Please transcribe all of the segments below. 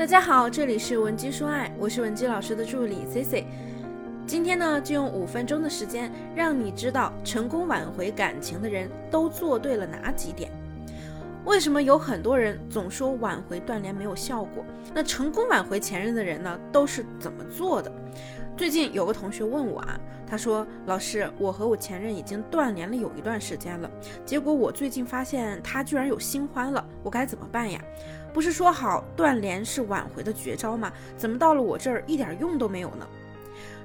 大家好，这里是文姬说爱，我是文姬老师的助理 C C。今天呢，就用五分钟的时间，让你知道成功挽回感情的人都做对了哪几点。为什么有很多人总说挽回断联没有效果？那成功挽回前任的人呢，都是怎么做的？最近有个同学问我啊，他说：“老师，我和我前任已经断联了有一段时间了，结果我最近发现他居然有新欢了，我该怎么办呀？”不是说好断联是挽回的绝招吗？怎么到了我这儿一点用都没有呢？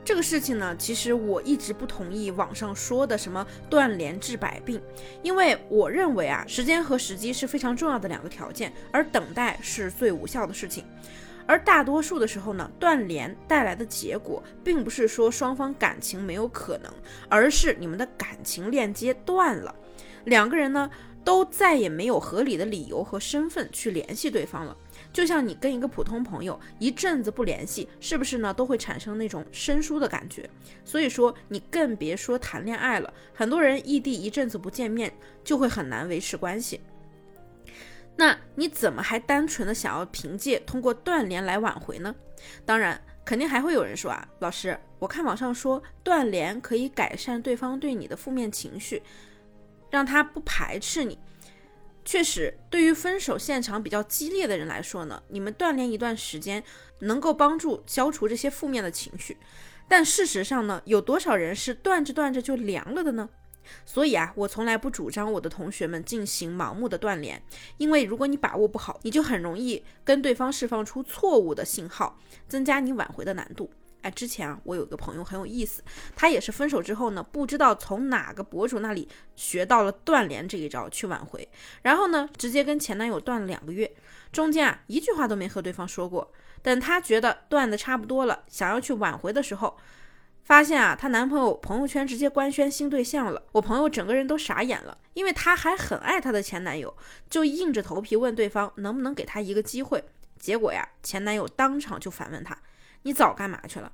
这个事情呢，其实我一直不同意网上说的什么断联治百病，因为我认为啊，时间和时机是非常重要的两个条件，而等待是最无效的事情。而大多数的时候呢，断联带来的结果，并不是说双方感情没有可能，而是你们的感情链接断了，两个人呢。都再也没有合理的理由和身份去联系对方了，就像你跟一个普通朋友一阵子不联系，是不是呢？都会产生那种生疏的感觉。所以说，你更别说谈恋爱了。很多人异地一阵子不见面，就会很难维持关系。那你怎么还单纯的想要凭借通过断联来挽回呢？当然，肯定还会有人说啊，老师，我看网上说断联可以改善对方对你的负面情绪。让他不排斥你，确实，对于分手现场比较激烈的人来说呢，你们断联一段时间，能够帮助消除这些负面的情绪。但事实上呢，有多少人是断着断着就凉了的呢？所以啊，我从来不主张我的同学们进行盲目的断联，因为如果你把握不好，你就很容易跟对方释放出错误的信号，增加你挽回的难度。哎，之前啊，我有一个朋友很有意思，他也是分手之后呢，不知道从哪个博主那里学到了断联这一招去挽回，然后呢，直接跟前男友断了两个月，中间啊一句话都没和对方说过。等他觉得断的差不多了，想要去挽回的时候，发现啊，她男朋友朋友圈直接官宣新对象了。我朋友整个人都傻眼了，因为她还很爱她的前男友，就硬着头皮问对方能不能给他一个机会。结果呀，前男友当场就反问她。你早干嘛去了？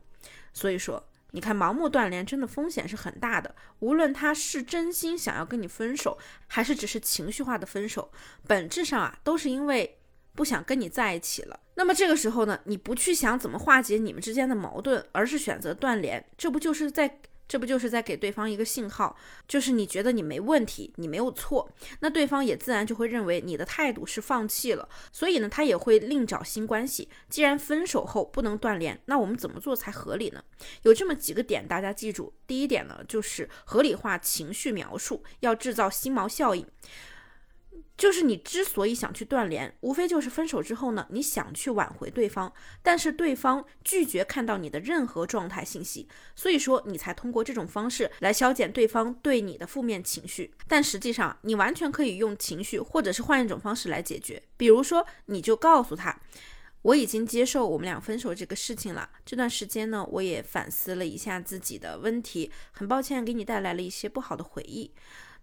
所以说，你看盲目断联真的风险是很大的。无论他是真心想要跟你分手，还是只是情绪化的分手，本质上啊都是因为不想跟你在一起了。那么这个时候呢，你不去想怎么化解你们之间的矛盾，而是选择断联，这不就是在？这不就是在给对方一个信号，就是你觉得你没问题，你没有错，那对方也自然就会认为你的态度是放弃了，所以呢，他也会另找新关系。既然分手后不能断联，那我们怎么做才合理呢？有这么几个点，大家记住。第一点呢，就是合理化情绪描述，要制造心锚效应。就是你之所以想去断联，无非就是分手之后呢，你想去挽回对方，但是对方拒绝看到你的任何状态信息，所以说你才通过这种方式来消减对方对你的负面情绪。但实际上，你完全可以用情绪，或者是换一种方式来解决。比如说，你就告诉他，我已经接受我们俩分手这个事情了。这段时间呢，我也反思了一下自己的问题，很抱歉给你带来了一些不好的回忆。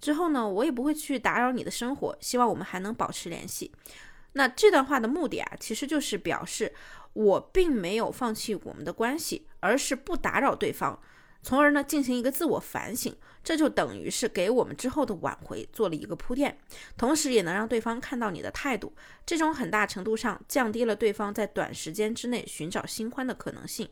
之后呢，我也不会去打扰你的生活，希望我们还能保持联系。那这段话的目的啊，其实就是表示我并没有放弃我们的关系，而是不打扰对方，从而呢进行一个自我反省。这就等于是给我们之后的挽回做了一个铺垫，同时也能让对方看到你的态度。这种很大程度上降低了对方在短时间之内寻找新欢的可能性。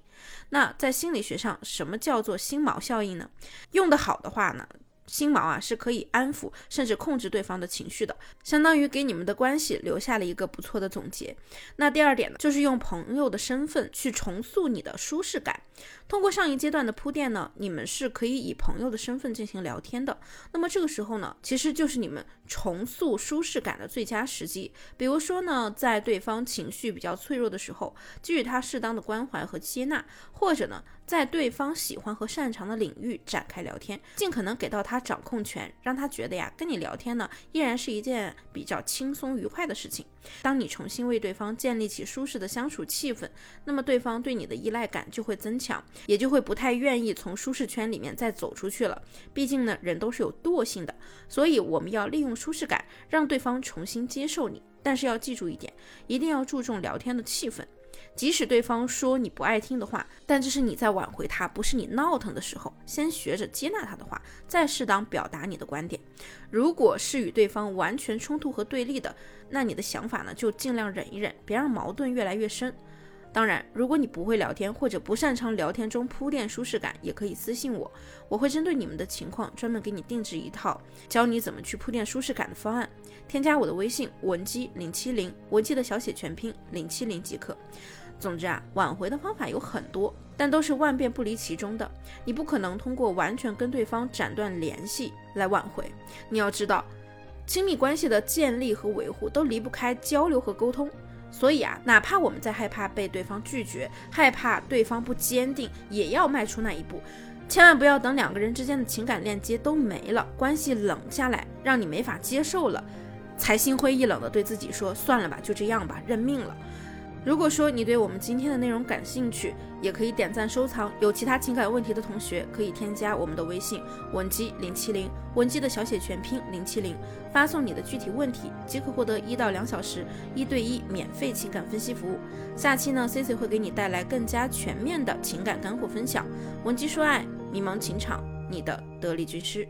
那在心理学上，什么叫做心锚效应呢？用得好的话呢？心锚啊，是可以安抚甚至控制对方的情绪的，相当于给你们的关系留下了一个不错的总结。那第二点呢，就是用朋友的身份去重塑你的舒适感。通过上一阶段的铺垫呢，你们是可以以朋友的身份进行聊天的。那么这个时候呢，其实就是你们重塑舒适感的最佳时机。比如说呢，在对方情绪比较脆弱的时候，给予他适当的关怀和接纳，或者呢。在对方喜欢和擅长的领域展开聊天，尽可能给到他掌控权，让他觉得呀，跟你聊天呢，依然是一件比较轻松愉快的事情。当你重新为对方建立起舒适的相处气氛，那么对方对你的依赖感就会增强，也就会不太愿意从舒适圈里面再走出去了。毕竟呢，人都是有惰性的，所以我们要利用舒适感，让对方重新接受你。但是要记住一点，一定要注重聊天的气氛。即使对方说你不爱听的话，但这是你在挽回他，不是你闹腾的时候。先学着接纳他的话，再适当表达你的观点。如果是与对方完全冲突和对立的，那你的想法呢，就尽量忍一忍，别让矛盾越来越深。当然，如果你不会聊天或者不擅长聊天中铺垫舒适感，也可以私信我，我会针对你们的情况专门给你定制一套教你怎么去铺垫舒适感的方案。添加我的微信文姬零七零，文姬的小写全拼零七零即可。总之啊，挽回的方法有很多，但都是万变不离其中的。你不可能通过完全跟对方斩断联系来挽回。你要知道，亲密关系的建立和维护都离不开交流和沟通。所以啊，哪怕我们在害怕被对方拒绝，害怕对方不坚定，也要迈出那一步。千万不要等两个人之间的情感链接都没了，关系冷下来，让你没法接受了，才心灰意冷的对自己说：“算了吧，就这样吧，认命了。”如果说你对我们今天的内容感兴趣，也可以点赞收藏。有其他情感问题的同学，可以添加我们的微信文姬零七零，文姬的小写全拼零七零，发送你的具体问题，即可获得一到两小时一对一免费情感分析服务。下期呢，C C 会给你带来更加全面的情感干货分享。文姬说爱，迷茫情场，你的得力军师。